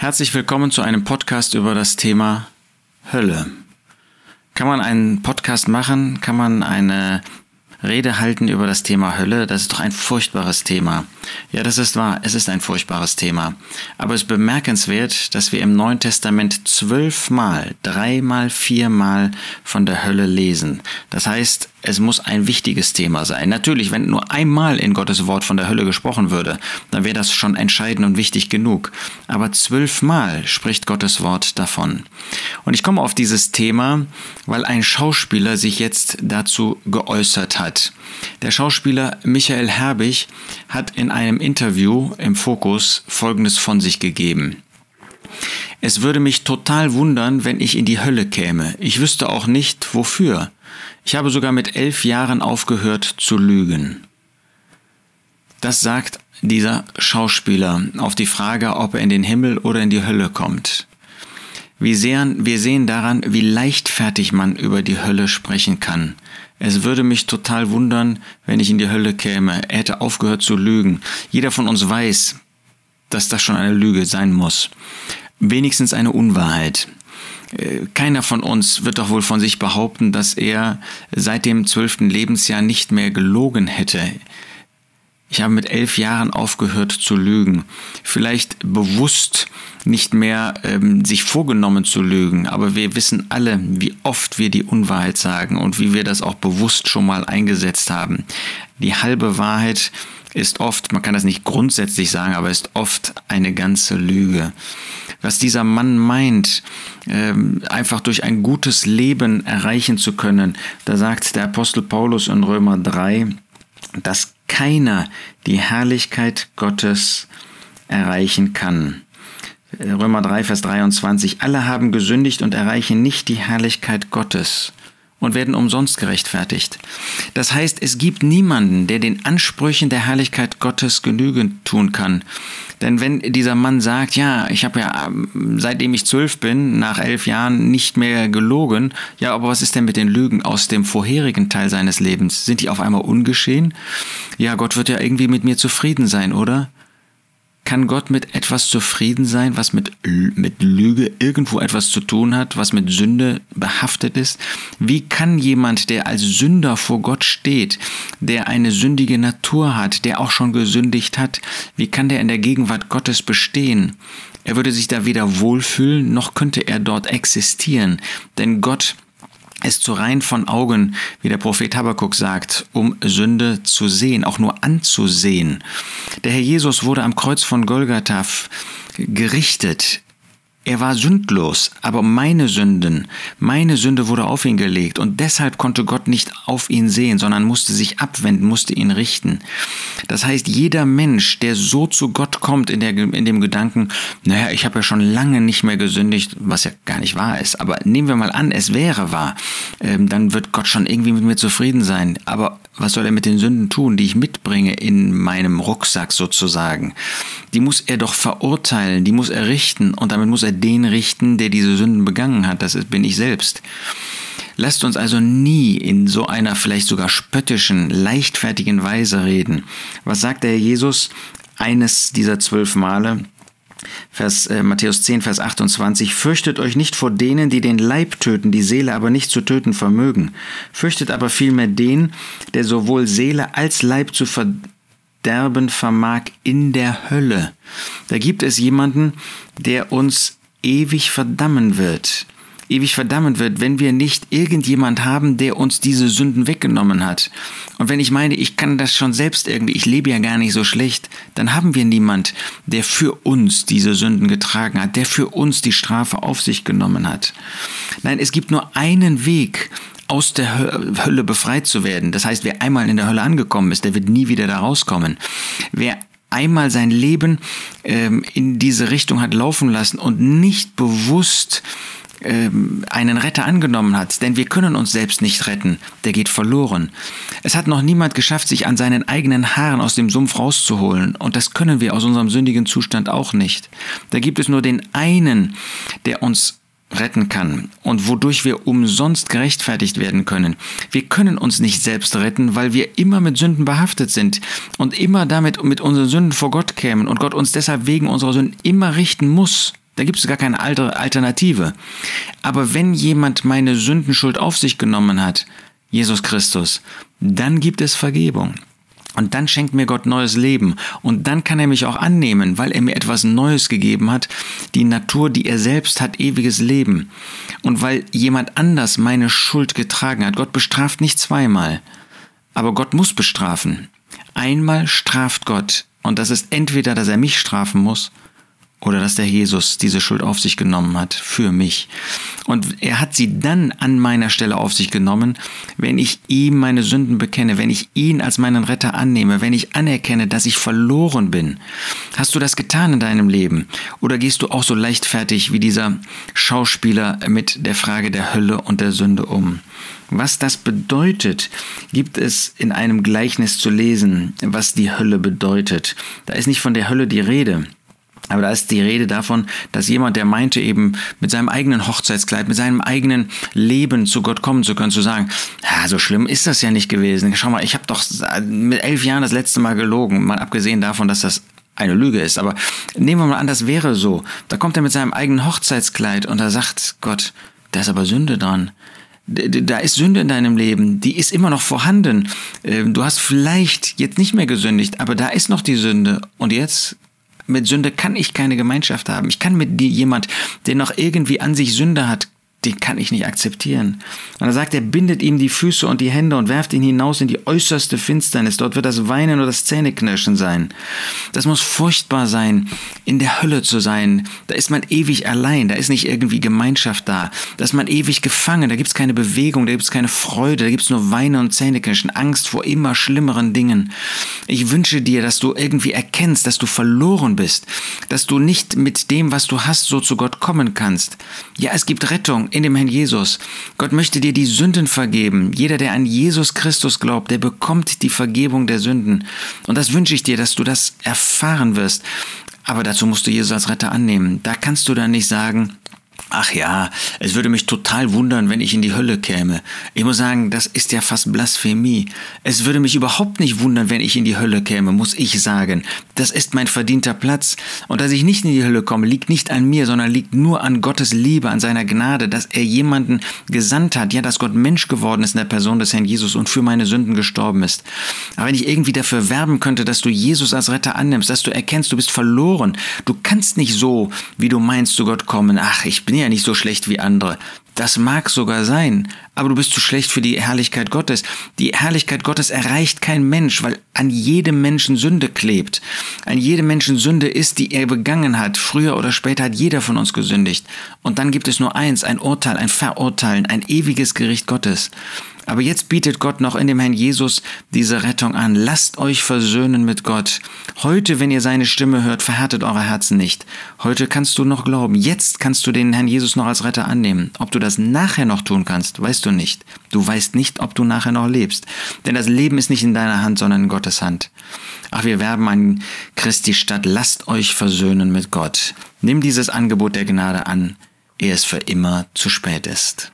Herzlich willkommen zu einem Podcast über das Thema Hölle. Kann man einen Podcast machen? Kann man eine Rede halten über das Thema Hölle? Das ist doch ein furchtbares Thema. Ja, das ist wahr. Es ist ein furchtbares Thema. Aber es ist bemerkenswert, dass wir im Neuen Testament zwölfmal, dreimal, viermal von der Hölle lesen. Das heißt, es muss ein wichtiges Thema sein. Natürlich, wenn nur einmal in Gottes Wort von der Hölle gesprochen würde, dann wäre das schon entscheidend und wichtig genug. Aber zwölfmal spricht Gottes Wort davon. Und ich komme auf dieses Thema, weil ein Schauspieler sich jetzt dazu geäußert hat. Der Schauspieler Michael Herbig hat in einem Interview im Fokus Folgendes von sich gegeben. Es würde mich total wundern, wenn ich in die Hölle käme. Ich wüsste auch nicht, wofür. Ich habe sogar mit elf Jahren aufgehört zu lügen. Das sagt dieser Schauspieler auf die Frage, ob er in den Himmel oder in die Hölle kommt. Wir sehen, wir sehen daran, wie leichtfertig man über die Hölle sprechen kann. Es würde mich total wundern, wenn ich in die Hölle käme. Er hätte aufgehört zu lügen. Jeder von uns weiß, dass das schon eine Lüge sein muss. Wenigstens eine Unwahrheit. Äh, keiner von uns wird doch wohl von sich behaupten, dass er seit dem zwölften Lebensjahr nicht mehr gelogen hätte. Ich habe mit elf Jahren aufgehört zu lügen. Vielleicht bewusst nicht mehr ähm, sich vorgenommen zu lügen, aber wir wissen alle, wie oft wir die Unwahrheit sagen und wie wir das auch bewusst schon mal eingesetzt haben. Die halbe Wahrheit ist oft, man kann das nicht grundsätzlich sagen, aber ist oft eine ganze Lüge was dieser Mann meint, ähm, einfach durch ein gutes Leben erreichen zu können. Da sagt der Apostel Paulus in Römer 3, dass keiner die Herrlichkeit Gottes erreichen kann. Römer 3, Vers 23, alle haben gesündigt und erreichen nicht die Herrlichkeit Gottes und werden umsonst gerechtfertigt. Das heißt, es gibt niemanden, der den Ansprüchen der Herrlichkeit Gottes genügend tun kann. Denn wenn dieser Mann sagt, ja, ich habe ja ähm, seitdem ich zwölf bin, nach elf Jahren nicht mehr gelogen, ja, aber was ist denn mit den Lügen aus dem vorherigen Teil seines Lebens? Sind die auf einmal ungeschehen? Ja, Gott wird ja irgendwie mit mir zufrieden sein, oder? Kann Gott mit etwas zufrieden sein, was mit, mit Lüge irgendwo etwas zu tun hat, was mit Sünde behaftet ist? Wie kann jemand, der als Sünder vor Gott steht, der eine sündige Natur hat, der auch schon gesündigt hat, wie kann der in der Gegenwart Gottes bestehen? Er würde sich da weder wohlfühlen, noch könnte er dort existieren, denn Gott ist zu rein von Augen, wie der Prophet Habakkuk sagt, um Sünde zu sehen, auch nur anzusehen. Der Herr Jesus wurde am Kreuz von Golgatha gerichtet. Er war sündlos, aber meine Sünden, meine Sünde wurde auf ihn gelegt und deshalb konnte Gott nicht auf ihn sehen, sondern musste sich abwenden, musste ihn richten. Das heißt, jeder Mensch, der so zu Gott kommt in, der, in dem Gedanken, naja, ich habe ja schon lange nicht mehr gesündigt, was ja gar nicht wahr ist, aber nehmen wir mal an, es wäre wahr, ähm, dann wird Gott schon irgendwie mit mir zufrieden sein. Aber was soll er mit den Sünden tun, die ich mitbringe in meinem Rucksack sozusagen? Die muss er doch verurteilen, die muss er richten und damit muss er den richten, der diese Sünden begangen hat. Das bin ich selbst. Lasst uns also nie in so einer vielleicht sogar spöttischen, leichtfertigen Weise reden. Was sagt der Jesus eines dieser zwölf Male? Vers, äh, Matthäus 10, Vers 28, Fürchtet euch nicht vor denen, die den Leib töten, die Seele aber nicht zu töten vermögen. Fürchtet aber vielmehr den, der sowohl Seele als Leib zu verderben vermag in der Hölle. Da gibt es jemanden, der uns ewig verdammen wird. Ewig verdammen wird, wenn wir nicht irgendjemand haben, der uns diese Sünden weggenommen hat. Und wenn ich meine, ich kann das schon selbst irgendwie, ich lebe ja gar nicht so schlecht, dann haben wir niemand, der für uns diese Sünden getragen hat, der für uns die Strafe auf sich genommen hat. Nein, es gibt nur einen Weg, aus der Hölle befreit zu werden. Das heißt, wer einmal in der Hölle angekommen ist, der wird nie wieder da rauskommen. Wer einmal sein Leben ähm, in diese Richtung hat laufen lassen und nicht bewusst einen Retter angenommen hat, denn wir können uns selbst nicht retten, der geht verloren. Es hat noch niemand geschafft, sich an seinen eigenen Haaren aus dem Sumpf rauszuholen, und das können wir aus unserem sündigen Zustand auch nicht. Da gibt es nur den einen, der uns retten kann und wodurch wir umsonst gerechtfertigt werden können. Wir können uns nicht selbst retten, weil wir immer mit Sünden behaftet sind und immer damit mit unseren Sünden vor Gott kämen und Gott uns deshalb wegen unserer Sünden immer richten muss. Da gibt es gar keine Alternative. Aber wenn jemand meine Sündenschuld auf sich genommen hat, Jesus Christus, dann gibt es Vergebung. Und dann schenkt mir Gott neues Leben. Und dann kann er mich auch annehmen, weil er mir etwas Neues gegeben hat. Die Natur, die er selbst hat, ewiges Leben. Und weil jemand anders meine Schuld getragen hat. Gott bestraft nicht zweimal. Aber Gott muss bestrafen. Einmal straft Gott. Und das ist entweder, dass er mich strafen muss oder dass der Jesus diese Schuld auf sich genommen hat für mich. Und er hat sie dann an meiner Stelle auf sich genommen, wenn ich ihm meine Sünden bekenne, wenn ich ihn als meinen Retter annehme, wenn ich anerkenne, dass ich verloren bin. Hast du das getan in deinem Leben? Oder gehst du auch so leichtfertig wie dieser Schauspieler mit der Frage der Hölle und der Sünde um? Was das bedeutet, gibt es in einem Gleichnis zu lesen, was die Hölle bedeutet. Da ist nicht von der Hölle die Rede. Aber da ist die Rede davon, dass jemand, der meinte eben mit seinem eigenen Hochzeitskleid, mit seinem eigenen Leben zu Gott kommen zu können, zu sagen, ja, so schlimm ist das ja nicht gewesen. Schau mal, ich habe doch mit elf Jahren das letzte Mal gelogen, mal abgesehen davon, dass das eine Lüge ist. Aber nehmen wir mal an, das wäre so. Da kommt er mit seinem eigenen Hochzeitskleid und da sagt Gott, da ist aber Sünde dran da ist Sünde in deinem Leben, die ist immer noch vorhanden. Ähm, du hast vielleicht jetzt nicht mehr gesündigt, aber da ist noch die Sünde. Und jetzt mit Sünde kann ich keine Gemeinschaft haben. Ich kann mit jemand, der noch irgendwie an sich Sünde hat, den kann ich nicht akzeptieren. Und er sagt er, bindet ihm die Füße und die Hände und werft ihn hinaus in die äußerste Finsternis. Dort wird das Weinen oder das Zähneknirschen sein. Das muss furchtbar sein, in der Hölle zu sein. Da ist man ewig allein, da ist nicht irgendwie Gemeinschaft da. Da ist man ewig gefangen, da gibt es keine Bewegung, da gibt es keine Freude, da gibt es nur Weinen und Zähneknirschen, Angst vor immer schlimmeren Dingen. Ich wünsche dir, dass du irgendwie erkennst, dass du verloren bist, dass du nicht mit dem, was du hast, so zu Gott kommen kannst. Ja, es gibt Rettung, in dem Herrn Jesus. Gott möchte dir die Sünden vergeben. Jeder, der an Jesus Christus glaubt, der bekommt die Vergebung der Sünden. Und das wünsche ich dir, dass du das erfahren wirst. Aber dazu musst du Jesus als Retter annehmen. Da kannst du dann nicht sagen, Ach ja, es würde mich total wundern, wenn ich in die Hölle käme. Ich muss sagen, das ist ja fast Blasphemie. Es würde mich überhaupt nicht wundern, wenn ich in die Hölle käme, muss ich sagen. Das ist mein verdienter Platz. Und dass ich nicht in die Hölle komme, liegt nicht an mir, sondern liegt nur an Gottes Liebe, an seiner Gnade, dass er jemanden gesandt hat, ja, dass Gott Mensch geworden ist in der Person des Herrn Jesus und für meine Sünden gestorben ist. Aber wenn ich irgendwie dafür werben könnte, dass du Jesus als Retter annimmst, dass du erkennst, du bist verloren, du kannst nicht so, wie du meinst, zu Gott kommen. Ach, ich bin ja nicht so schlecht wie andere. Das mag sogar sein, aber du bist zu schlecht für die Herrlichkeit Gottes. Die Herrlichkeit Gottes erreicht kein Mensch, weil an jedem Menschen Sünde klebt. An jedem Menschen Sünde ist, die er begangen hat. Früher oder später hat jeder von uns gesündigt. Und dann gibt es nur eins, ein Urteil, ein Verurteilen, ein ewiges Gericht Gottes. Aber jetzt bietet Gott noch in dem Herrn Jesus diese Rettung an. Lasst euch versöhnen mit Gott. Heute, wenn ihr seine Stimme hört, verhärtet eure Herzen nicht. Heute kannst du noch glauben. Jetzt kannst du den Herrn Jesus noch als Retter annehmen. Ob du das nachher noch tun kannst, weißt du nicht. Du weißt nicht, ob du nachher noch lebst. Denn das Leben ist nicht in deiner Hand, sondern in Gottes Hand. Ach, wir werben an Christi Stadt. Lasst euch versöhnen mit Gott. Nimm dieses Angebot der Gnade an, ehe es für immer zu spät ist.